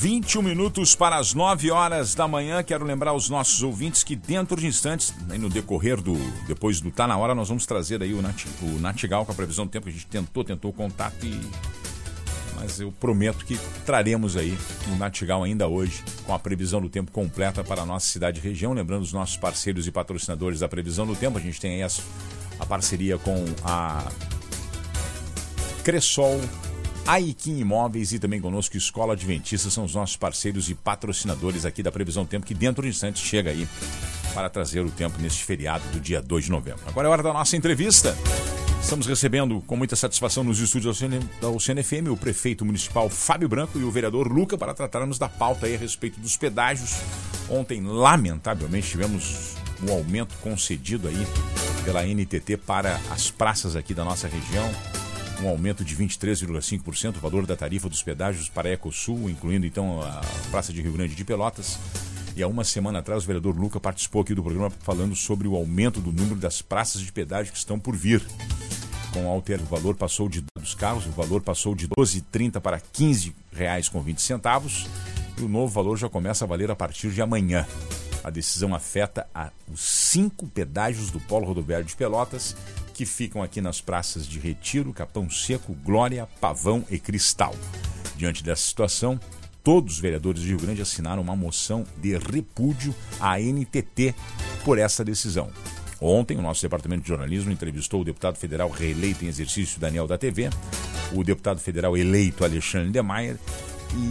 21 minutos para as 9 horas da manhã. Quero lembrar aos nossos ouvintes que dentro de instantes, no decorrer do. Depois do Tá Na Hora, nós vamos trazer aí o, Nat, o Natigal com a previsão do tempo. A gente tentou, tentou o contato e. Mas eu prometo que traremos aí o Natigal ainda hoje com a previsão do tempo completa para a nossa cidade e região. Lembrando os nossos parceiros e patrocinadores da previsão do tempo. A gente tem aí a, a parceria com a Cressol Aikin Imóveis e também conosco Escola Adventista são os nossos parceiros e patrocinadores aqui da Previsão Tempo, que dentro de instantes chega aí para trazer o tempo neste feriado do dia 2 de novembro. Agora é hora da nossa entrevista. Estamos recebendo com muita satisfação nos estúdios da UCNFM o prefeito municipal Fábio Branco e o vereador Luca para tratarmos da pauta aí a respeito dos pedágios. Ontem, lamentavelmente, tivemos um aumento concedido aí pela NTT para as praças aqui da nossa região um aumento de 23,5% o valor da tarifa dos pedágios para a Ecosul, incluindo então a Praça de Rio Grande de Pelotas. E há uma semana atrás o vereador Luca participou aqui do programa falando sobre o aumento do número das praças de pedágio que estão por vir. Com alter, o valor passou de dos carros, o valor passou de 12,30 para 15 reais com 20 centavos e o novo valor já começa a valer a partir de amanhã. A decisão afeta a, os cinco pedágios do Polo Rodoviário de Pelotas que ficam aqui nas praças de Retiro, Capão Seco, Glória, Pavão e Cristal. Diante dessa situação, todos os vereadores de Rio Grande assinaram uma moção de repúdio à NTT por essa decisão. Ontem, o nosso departamento de jornalismo entrevistou o deputado federal reeleito em exercício Daniel da TV, o deputado federal eleito Alexandre Demeyer,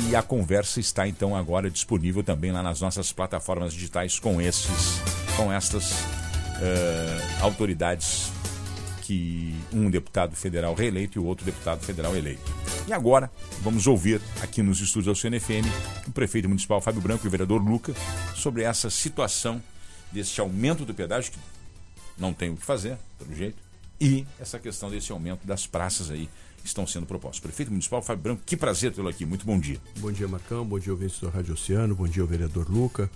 e a conversa está então agora disponível também lá nas nossas plataformas digitais com esses, com estas uh, autoridades que um deputado federal reeleito e o outro deputado federal eleito. E agora, vamos ouvir aqui nos estúdios da CNFM o prefeito municipal Fábio Branco e o vereador Luca sobre essa situação desse aumento do pedágio, que não tem o que fazer, pelo jeito, e essa questão desse aumento das praças aí que estão sendo propostas. Prefeito Municipal Fábio Branco, que prazer tê-lo aqui. Muito bom dia. Bom dia, Marcão. Bom dia, ouvintes do Rádio Oceano. Bom dia, vereador Luca.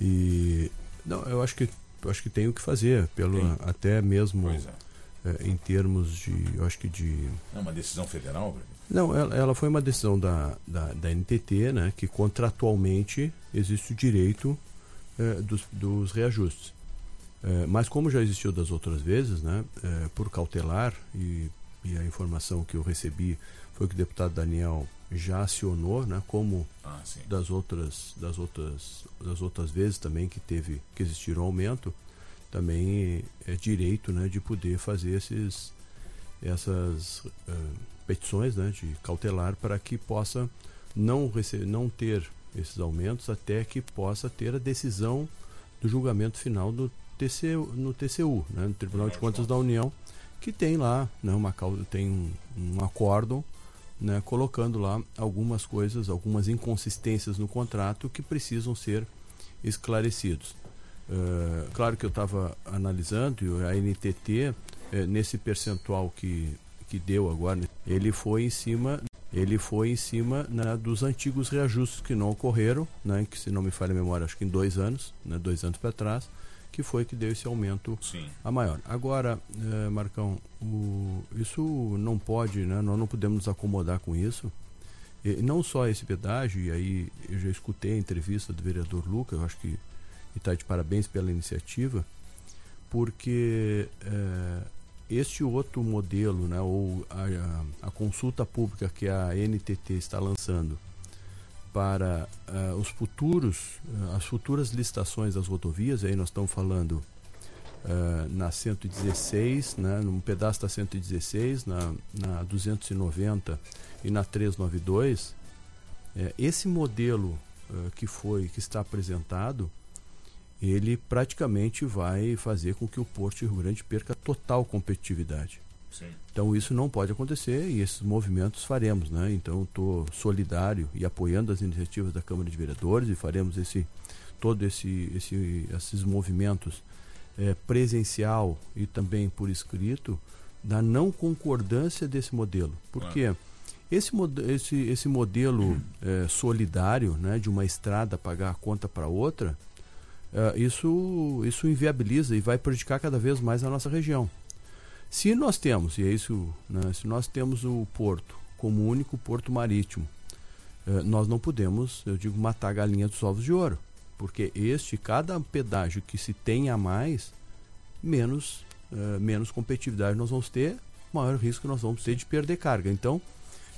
E não, eu acho que eu acho que tem o que fazer, pelo até mesmo é é, em termos de, eu acho que de... É uma decisão federal? Não, ela, ela, foi uma decisão da, da, da, NTT, né, que contratualmente existe o direito é, dos, dos reajustes. É, mas como já existiu das outras vezes, né, por cautelar, e, e, a informação que eu recebi foi que o deputado Daniel já acionou, né, como ah, das outras das outras das outras vezes também que teve que existir um aumento, também é direito né, de poder fazer esses, essas uh, petições né, de cautelar para que possa não, receber, não ter esses aumentos até que possa ter a decisão do julgamento final do TCU, no TCU, né, no Tribunal de Contas da União, que tem lá né, uma causa, tem um, um acórdão né, colocando lá algumas coisas, algumas inconsistências no contrato que precisam ser esclarecidos. Uh, claro que eu estava analisando e a NTT, eh, nesse percentual que, que deu agora, ele foi em cima ele foi em cima né, dos antigos reajustes que não ocorreram, né, que se não me falha a memória, acho que em dois anos, né, dois anos para trás, que foi que deu esse aumento Sim. a maior. Agora, eh, Marcão, o, isso não pode, né, nós não podemos nos acomodar com isso. E não só esse pedágio, e aí eu já escutei a entrevista do vereador Lucas, eu acho que e está de parabéns pela iniciativa, porque é, este outro modelo, né, ou a, a, consulta pública que a NTT está lançando para uh, os futuros, uh, as futuras licitações das rodovias, aí nós estamos falando uh, na 116, né, num pedaço da 116, na, na 290 e na 392, é, esse modelo que foi, que está apresentado, ele praticamente vai fazer com que o Porto de Rio Grande perca total competitividade. Sim. Então isso não pode acontecer e esses movimentos faremos, né? Então estou solidário e apoiando as iniciativas da Câmara de Vereadores e faremos esse todo esse, esse esses movimentos é, presencial e também por escrito da não concordância desse modelo. Porque claro. esse, esse, esse modelo é, solidário, né, de uma estrada pagar a conta para outra, é, isso, isso inviabiliza e vai prejudicar cada vez mais a nossa região. Se nós temos, e é isso, né, se nós temos o porto como único porto marítimo, é, nós não podemos, eu digo, matar a galinha dos ovos de ouro. Porque este, cada pedágio que se tenha a mais, menos uh, menos competitividade nós vamos ter, maior risco nós vamos ter de perder carga. Então,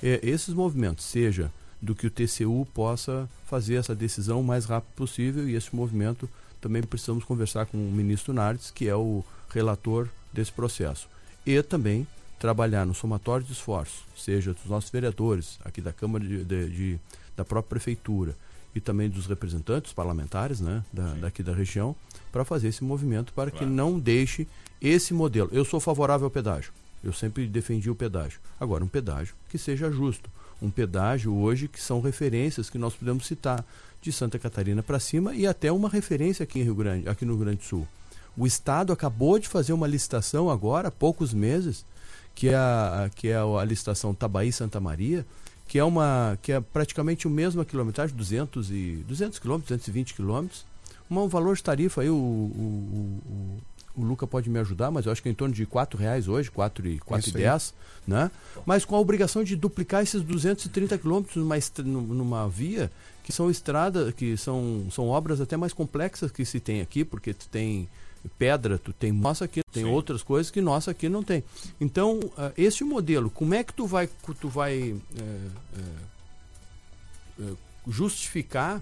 é, esses movimentos, seja do que o TCU possa fazer essa decisão o mais rápido possível e esse movimento também precisamos conversar com o ministro Nardes, que é o relator desse processo. E também trabalhar no somatório de esforços, seja dos nossos vereadores, aqui da Câmara de, de, de da própria Prefeitura e também dos representantes parlamentares né, da, daqui da região, para fazer esse movimento para claro. que não deixe esse modelo. Eu sou favorável ao pedágio. Eu sempre defendi o pedágio. Agora, um pedágio que seja justo. Um pedágio hoje que são referências que nós podemos citar de Santa Catarina para cima e até uma referência aqui em Rio Grande, aqui no Rio Grande do Sul. O Estado acabou de fazer uma licitação agora, há poucos meses, que é a, que é a licitação Tabaí Santa Maria, que é uma que é praticamente o mesmo quilometragem, 200 e 200 quilômetros, 220 quilômetros, um valor de tarifa aí o, o, o, o Luca pode me ajudar, mas eu acho que é em torno de R$ reais hoje, quatro e, quatro e dez, né? Mas com a obrigação de duplicar esses 230 quilômetros numa, numa via que são estradas, que são, são obras até mais complexas que se tem aqui, porque tu tem pedra, tu tem nossa aqui, tem Sim. outras coisas que nossa aqui não tem. Então, uh, esse modelo, como é que tu vai, tu vai uh, uh, justificar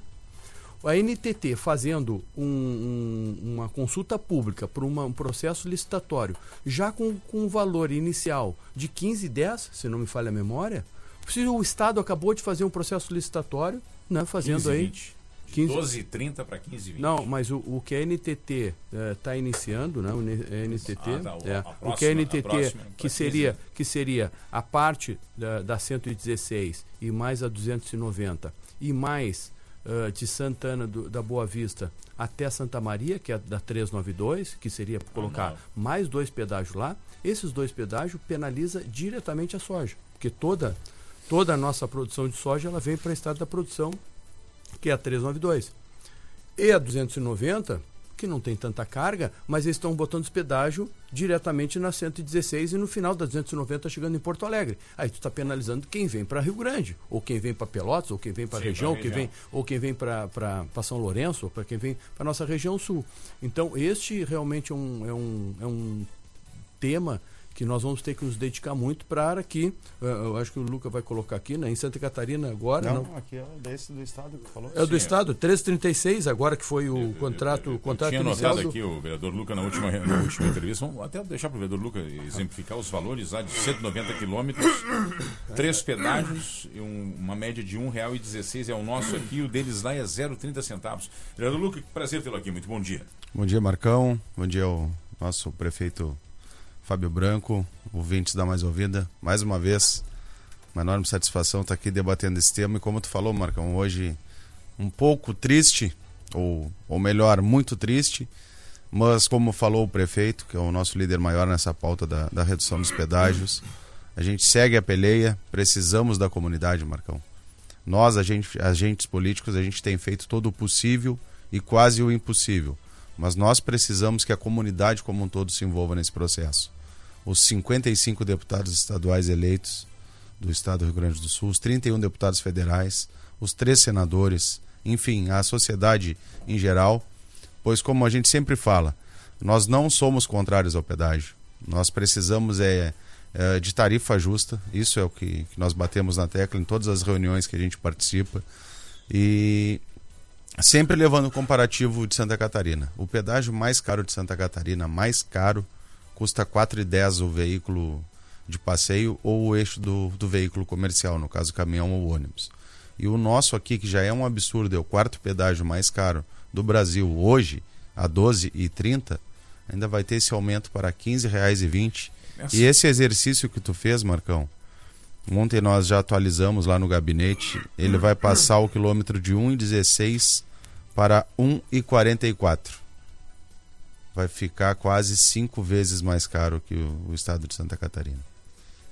a NTT fazendo um, um, uma consulta pública para um processo licitatório, já com, com um valor inicial de 15 e 10, se não me falha a memória, se o Estado acabou de fazer um processo licitatório, né, fazendo 15, aí. 20. 15... 12 30 para 15 20. Não, mas o, o que a NTT está eh, é, iniciando, né? O NTT, ah, tá, o, é, próxima, o que a NTT próxima, que seria que seria a parte da, da 116 e mais a 290 e mais uh, de Santana do, da Boa Vista até Santa Maria, que é da 392, que seria colocar mais dois pedágios lá. Esses dois pedágios penaliza diretamente a soja, porque toda toda a nossa produção de soja ela vem para a estrada da produção, que é a 392. E a 290 que não tem tanta carga, mas eles estão botando pedágio diretamente na 116 e no final da 290 chegando em Porto Alegre. Aí tu está penalizando quem vem para Rio Grande, ou quem vem para Pelotas, ou quem vem para a região, região. Quem vem, ou quem vem para São Lourenço, ou para quem vem para nossa região sul. Então, este realmente é um, é um, é um tema que nós vamos ter que nos dedicar muito para que, eh, eu acho que o Luca vai colocar aqui, né, em Santa Catarina agora. Não, não. aqui é desse do Estado que falou. É do Sim, Estado, 336, agora que foi o eu, contrato, eu, eu, contrato tinha anotado do... aqui o vereador Luca na última, na última entrevista, vamos até deixar para o vereador Luca exemplificar os valores lá de 190 quilômetros, três pedágios, um, uma média de R$ 1,16 é o nosso aqui, o deles lá é 0,30 centavos. Vereador Luca, prazer tê-lo aqui, muito bom dia. Bom dia, Marcão, bom dia ao nosso prefeito Fábio Branco, ouvintes da Mais Ouvida, mais uma vez, uma enorme satisfação estar aqui debatendo esse tema. E como tu falou, Marcão, hoje um pouco triste, ou, ou melhor, muito triste, mas como falou o prefeito, que é o nosso líder maior nessa pauta da, da redução dos pedágios, a gente segue a peleia, precisamos da comunidade, Marcão. Nós, agentes, agentes políticos, a gente tem feito todo o possível e quase o impossível. Mas nós precisamos que a comunidade como um todo se envolva nesse processo os 55 deputados estaduais eleitos do estado do Rio Grande do Sul, os 31 deputados federais, os três senadores, enfim, a sociedade em geral, pois como a gente sempre fala, nós não somos contrários ao pedágio. Nós precisamos é, é de tarifa justa, isso é o que, que nós batemos na tecla em todas as reuniões que a gente participa. E sempre levando o comparativo de Santa Catarina. O pedágio mais caro de Santa Catarina, mais caro custa 4,10 o veículo de passeio ou o eixo do, do veículo comercial, no caso caminhão ou ônibus. E o nosso aqui, que já é um absurdo, é o quarto pedágio mais caro do Brasil hoje, a 12,30, ainda vai ter esse aumento para R$ 15,20. E esse exercício que tu fez, Marcão, ontem nós já atualizamos lá no gabinete, ele vai passar o quilômetro de 1,16 para 1,44. Vai ficar quase cinco vezes mais caro que o, estado de Santa Catarina.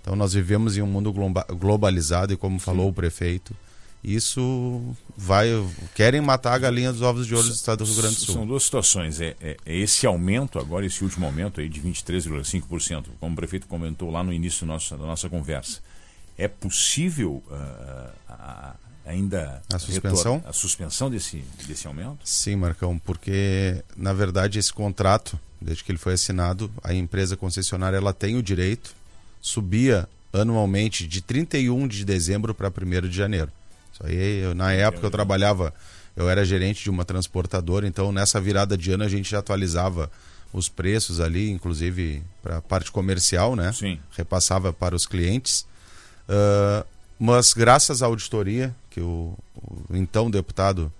Então nós vivemos em um mundo globalizado e como falou Sim. o prefeito, isso vai querem matar a galinha dos ovos de ouro do estado do Rio Grande do Sul. São duas situações. É, é, é esse aumento agora, esse último aumento aí de 23,5%, como o prefeito comentou lá no início da nossa, da nossa conversa. É possível uh, a, ainda a suspensão, a suspensão desse, desse aumento? Sim, Marcão, porque na verdade esse contrato, desde que ele foi assinado, a empresa concessionária ela tem o direito subia anualmente de 31 de dezembro para 1 de janeiro. Isso aí, eu, na época eu trabalhava, eu era gerente de uma transportadora, então nessa virada de ano a gente já atualizava os preços ali, inclusive para a parte comercial, né? Sim. Repassava para os clientes. Uh, mas graças à auditoria que o, o então deputado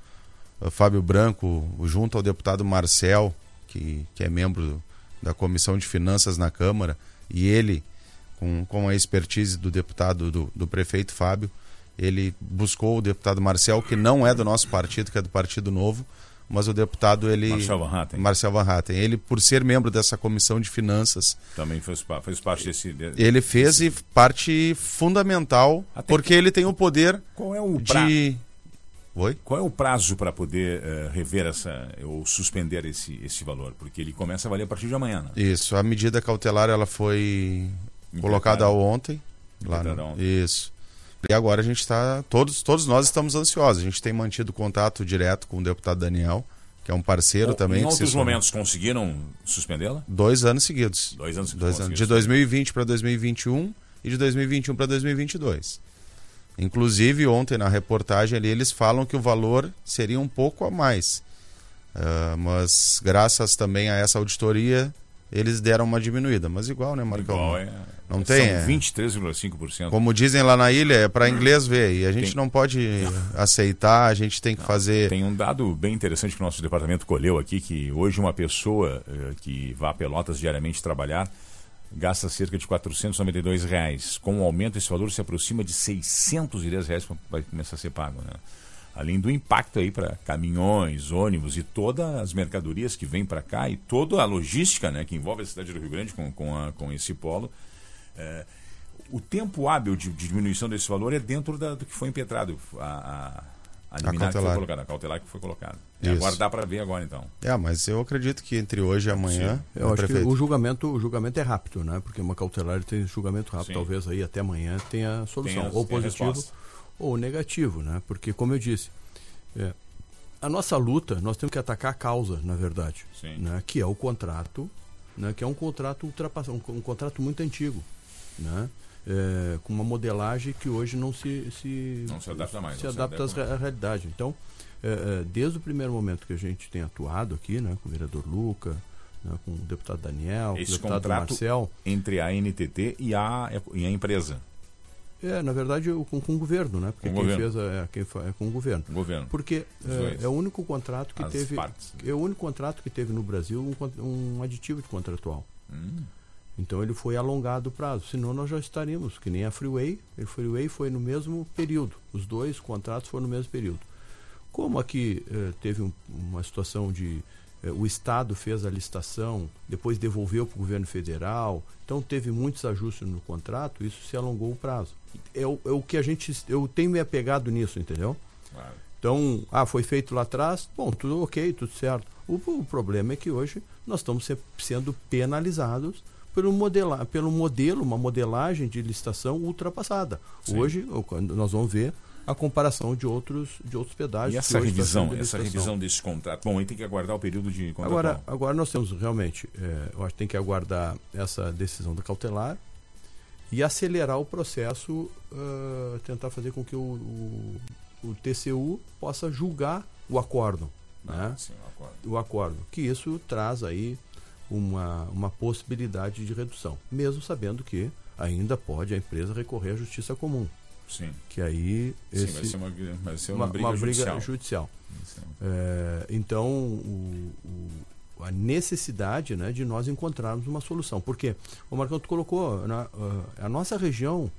uh, Fábio Branco, junto ao deputado Marcel, que, que é membro da Comissão de Finanças na Câmara, e ele com, com a expertise do deputado, do, do prefeito Fábio. Ele buscou o deputado Marcel, que não é do nosso partido, que é do Partido Novo, mas o deputado ele Marcel Van Hatten. Marcel Van Hatten. Ele por ser membro dessa comissão de finanças também fez, fez parte desse, ele fez desse... parte fundamental Até porque que... ele tem o poder qual é o de Oi? Qual é o prazo para poder uh, rever essa ou suspender esse, esse valor? Porque ele começa a valer a partir de amanhã. Né? Isso, a medida cautelar ela foi colocada ontem. Lá no, isso. E agora a gente está. Todos, todos nós estamos ansiosos. A gente tem mantido contato direto com o deputado Daniel, que é um parceiro também. Em outros momentos conseguiram suspendê-la? Dois anos seguidos. Dois anos Dois anos. De 2020 para 2021 e de 2021 para 2022. Inclusive, ontem na reportagem ali, eles falam que o valor seria um pouco a mais. Uh, mas graças também a essa auditoria, eles deram uma diminuída. Mas igual, né, Marcão? Igual, é. Não tem. São 23,5%. Como dizem lá na ilha, é para inglês ver. E a gente tem... não pode aceitar, a gente tem que não, fazer. Tem um dado bem interessante que o nosso departamento colheu aqui: que hoje uma pessoa uh, que vá a Pelotas diariamente trabalhar gasta cerca de 492 reais. Com o aumento, esse valor se aproxima de 610 reais que vai começar a ser pago. Né? Além do impacto aí para caminhões, ônibus e todas as mercadorias que vêm para cá e toda a logística né, que envolve a cidade do Rio Grande com, com, a, com esse polo é, o tempo hábil de, de, diminuição desse valor é dentro da, do que foi impetrado, a, a, a liminar a que foi colocada, a cautelar que foi colocada. É, agora dá para ver agora então. É, mas eu acredito que entre hoje e amanhã. Sim. Eu acho prefeito. que o julgamento, o julgamento é rápido, né? Porque uma cautelar tem julgamento rápido, Sim. talvez aí até amanhã tenha solução, tem as, ou positivo ou negativo, né? Porque como eu disse, é, a nossa luta, nós temos que atacar a causa, na verdade, né? Que é o contrato, né? Que é um contrato ultrapassado, um, um contrato muito antigo né? É, com uma modelagem que hoje não se, se, não se adapta mais, se adapta se à realidade. Então, é, é, desde o primeiro momento que a gente tem atuado aqui, né, com o vereador Luca, né, com o deputado Daniel, Esse com o deputado Marcel. Entre a NTT e a, e a empresa. É, na verdade, com, com o governo, né? Porque com quem governo. fez é, quem é com o governo. O governo. Porque é, é, o único contrato que As teve. Partes. É o único contrato que teve no Brasil um, um aditivo de contratual. Hum. Então ele foi alongado o prazo, senão nós já estaríamos, que nem a Freeway, a Freeway foi no mesmo período, os dois contratos foram no mesmo período. Como aqui eh, teve um, uma situação de eh, o Estado fez a licitação, depois devolveu para o governo federal, então teve muitos ajustes no contrato, isso se alongou o prazo. É o, é o que a gente, eu tenho me apegado nisso, entendeu? Claro. Então, ah, foi feito lá atrás, bom, tudo ok, tudo certo. O, o problema é que hoje nós estamos sendo penalizados pelo, modela, pelo modelo, uma modelagem de licitação ultrapassada. Sim. Hoje, nós vamos ver a comparação de outros, de outros pedágios. E essa revisão, essa revisão desse contrato? Bom, aí tem que aguardar o período de contrato. Agora, agora nós temos realmente, é, eu acho que tem que aguardar essa decisão da cautelar e acelerar o processo, uh, tentar fazer com que o, o, o, TCU possa julgar o acórdão. Ah, né? sim, o acordo. O acordo. Que isso traz aí uma, uma possibilidade de redução, mesmo sabendo que ainda pode a empresa recorrer à justiça comum. Sim. Que aí. Esse, Sim, vai ser uma, vai ser uma, uma briga, uma briga judicial. judicial. É, então, o, o, a necessidade né, de nós encontrarmos uma solução. Porque o Marcão colocou, na, a nossa região,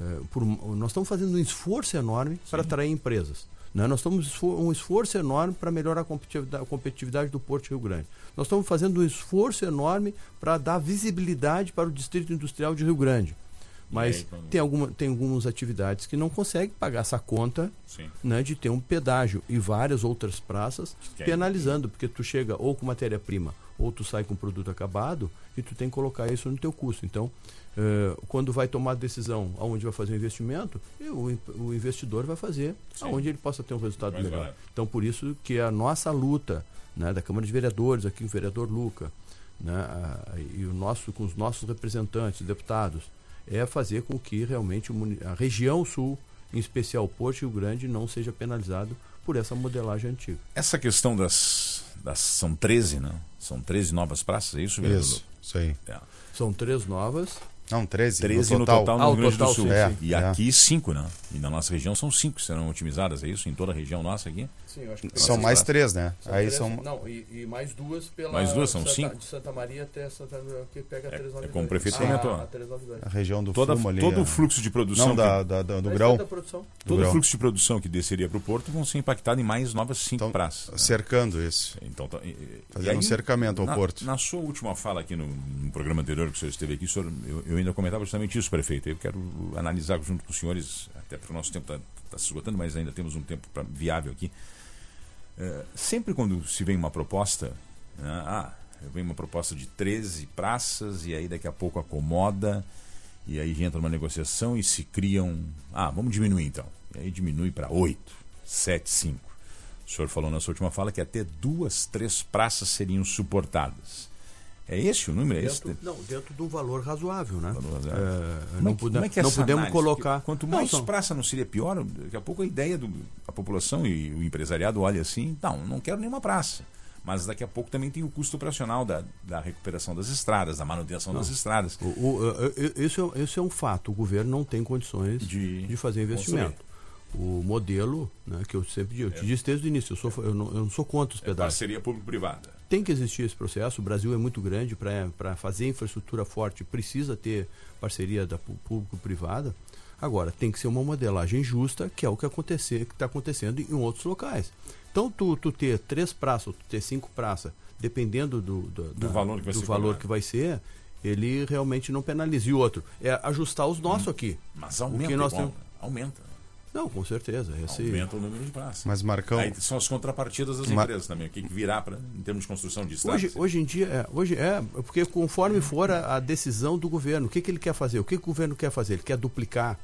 é, por, nós estamos fazendo um esforço enorme Sim. para atrair empresas. Né? Nós estamos um esforço enorme para melhorar a competitividade, a competitividade, do Porto Rio Grande. Nós estamos fazendo um esforço enorme para dar visibilidade para o Distrito Industrial de Rio Grande. Mas aí, tem, alguma, tem algumas atividades que não conseguem pagar essa conta né, de ter um pedágio e várias outras praças penalizando, porque tu chega ou com matéria-prima ou tu sai com produto acabado e tu tem que colocar isso no teu custo. Então, uh, quando vai tomar a decisão aonde vai fazer o investimento, o, o investidor vai fazer Sim. aonde ele possa ter um resultado Mais legal. Então, por isso que a nossa luta né, da Câmara de Vereadores, aqui o vereador Luca, né, a, e o nosso, com os nossos representantes, deputados, é fazer com que realmente a região sul, em especial o Porto Rio Grande, não seja penalizado por essa modelagem antiga. Essa questão das, das são 13, né? São 13 novas praças, é isso, vereador? Isso, aí. É. São três novas não, 13. 13 no total, no, total no ah, Rio Grande total, do Sul. Sim, é, e é. aqui 5, né? E na nossa região são 5 que serão otimizadas, é isso? Em toda a região nossa aqui? Sim, eu acho que São mais 3, né? São Aí três, são... Não, e, e, mais duas pela. Mais duas, são 5? De Santa Maria até Santa que pega é, 392. É como o prefeito ah, comentou. A, a, região do Toda, Fumo ali. Todo o fluxo de produção. Não, da, da, da, do grão. Todo o fluxo de produção que desceria para o porto vão ser impactados em mais novas 5 então, praças. Né? Cercando isso. Então, tá, e, Fazendo aí, um cercamento ao na, porto. Na sua última fala aqui no, no programa anterior que o senhor esteve aqui, senhor, eu, eu ainda comentava justamente isso, prefeito. Eu quero analisar junto com os senhores, até porque o nosso tempo está tá se esgotando, mas ainda temos um tempo pra, viável aqui. É, sempre quando se vem uma proposta, né, ah, vem uma proposta de 13 praças e aí daqui a pouco acomoda e aí entra uma negociação e se criam. Ah, vamos diminuir então. E aí diminui para 8, 7, 5. O senhor falou na sua última fala que até duas, três praças seriam suportadas. É esse o número? Dentro, é esse? Não, dentro de um valor razoável, né? Valor razoável. É, não, é, é não podemos análise? colocar. Porque quanto mais não, praça não seria pior, daqui a pouco a ideia da população e o empresariado olha assim, não, não quero nenhuma praça. Mas daqui a pouco também tem o custo operacional da, da recuperação das estradas, da manutenção não. das estradas. O, o, esse, é, esse é um fato. O governo não tem condições de, de fazer investimento. Construir o modelo, né, que eu sempre digo, eu te é. disse desde o início, eu, sou, eu, não, eu não sou contra os pedágios. É parceria público-privada. Tem que existir esse processo, o Brasil é muito grande para fazer infraestrutura forte, precisa ter parceria da público-privada. Agora, tem que ser uma modelagem justa, que é o que acontecer, que está acontecendo em outros locais. Então, tu, tu ter três praças, tu ter cinco praças, dependendo do, do, do da, valor, que vai, do ser valor que vai ser, ele realmente não penaliza. E outro, é ajustar os nossos hum, aqui. Mas aumenta, o que nós temos... aumenta. Não, com certeza. Esse... Aumenta o número de praças. Mas, Marcão... Aí são as contrapartidas das Mar... empresas também. O que virá pra, em termos de construção de estradas. Hoje, hoje em dia, é, hoje é, porque conforme for a, a, decisão do governo, o que, que ele quer fazer? O que, que o governo quer fazer? Ele quer duplicar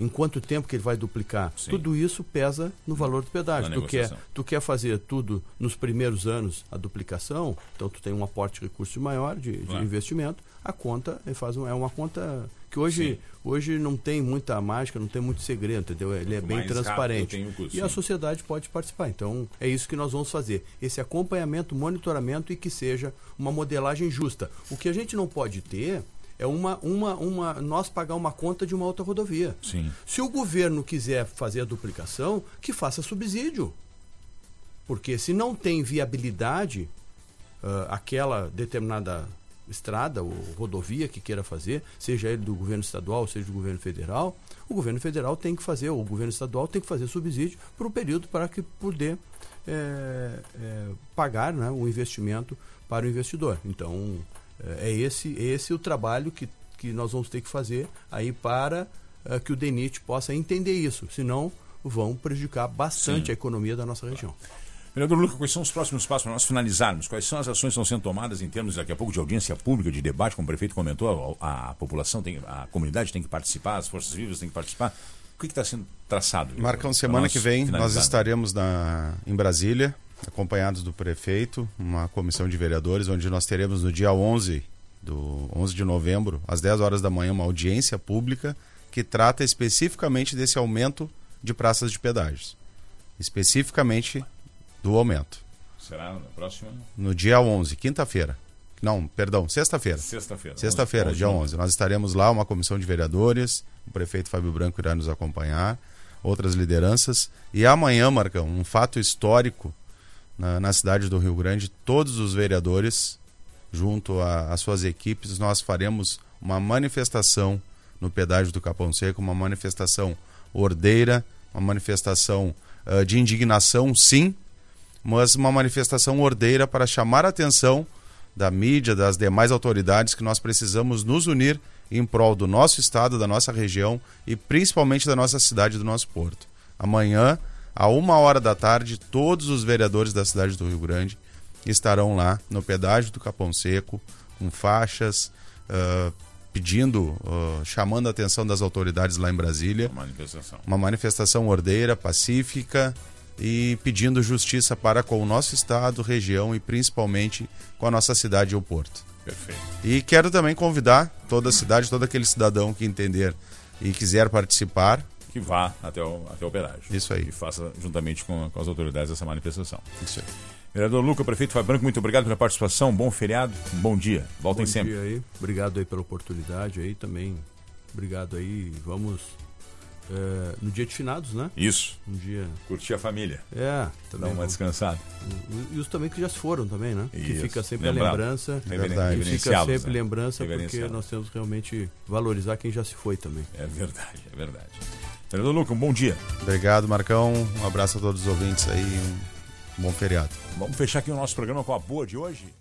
em quanto tempo que ele vai duplicar. Sim. Tudo isso pesa no valor do pedágio. Tu quer, tu quer fazer tudo nos primeiros anos a duplicação, então tu tem um aporte de recurso maior de, de claro. investimento, a conta faz um, é uma conta que hoje, hoje não tem muita mágica, não tem muito segredo, entendeu? Ele é bem transparente. Custo, e a sociedade pode participar. Então, é isso que nós vamos fazer. Esse acompanhamento, monitoramento e que seja uma modelagem justa. O que a gente não pode ter é uma, uma, uma nós pagar uma conta de uma outra rodovia. Sim. Se o governo quiser fazer a duplicação, que faça subsídio. Porque se não tem viabilidade uh, aquela determinada estrada ou rodovia que queira fazer, seja ele do governo estadual, seja do governo federal, o governo federal tem que fazer, ou o governo estadual tem que fazer subsídio por um período para que poder é, é, pagar né, o investimento para o investidor. Então, é, é esse, é esse o trabalho que, que nós vamos ter que fazer aí para é, que o DENIT possa entender isso, senão vão prejudicar bastante Sim. a economia da nossa região. Vereador Luca, quais são os próximos passos para nós finalizarmos? Quais são as ações que estão sendo tomadas em termos, daqui a pouco, de audiência pública, de debate, como o prefeito comentou, a, a população, tem, a comunidade tem que participar, as forças vivas têm que participar. O que está sendo traçado? Marcão, semana que vem nós estaremos na, em Brasília, acompanhados do prefeito, uma comissão de vereadores, onde nós teremos no dia 11, do 11 de novembro, às 10 horas da manhã, uma audiência pública que trata especificamente desse aumento de praças de pedágios. Especificamente do aumento. Será na próxima? No dia 11, quinta-feira. Não, perdão, sexta-feira. Sexta-feira. Sexta-feira, dia 11. Nós estaremos lá, uma comissão de vereadores, o prefeito Fábio Branco irá nos acompanhar, outras lideranças. E amanhã, Marcão, um fato histórico na, na cidade do Rio Grande, todos os vereadores, junto às suas equipes, nós faremos uma manifestação no pedágio do Capão Seco, uma manifestação ordeira, uma manifestação uh, de indignação, sim, mas uma manifestação ordeira para chamar a atenção da mídia, das demais autoridades, que nós precisamos nos unir em prol do nosso estado, da nossa região e principalmente da nossa cidade, do nosso porto. Amanhã, a uma hora da tarde, todos os vereadores da cidade do Rio Grande estarão lá no pedágio do Capão Seco, com faixas, uh, pedindo, uh, chamando a atenção das autoridades lá em Brasília. Uma manifestação. Uma manifestação ordeira, pacífica e pedindo justiça para com o nosso estado, região e principalmente com a nossa cidade e o Porto. Perfeito. E quero também convidar toda a cidade, todo aquele cidadão que entender e quiser participar. Que vá até o, até o pedágio. Isso aí. E faça juntamente com, com as autoridades essa manifestação. Isso aí. Vereador Luca, prefeito Fábio Branco, muito obrigado pela participação. Bom feriado, bom dia. Voltem Bom sempre. dia aí. Obrigado aí pela oportunidade aí também. Obrigado aí. Vamos é, no dia de finados, né? Isso. Um dia. Curtir a família. É, Dá também. uma descansada. E os também que já se foram também, né? Que Isso. fica sempre Lembrar. a lembrança. Verdade. Que fica sempre né? lembrança porque nós temos que realmente valorizar quem já se foi também. É verdade, é verdade. Vereador Luca, um bom dia. Obrigado, Marcão. Um abraço a todos os ouvintes aí. Um bom feriado. Vamos fechar aqui o nosso programa com a boa de hoje.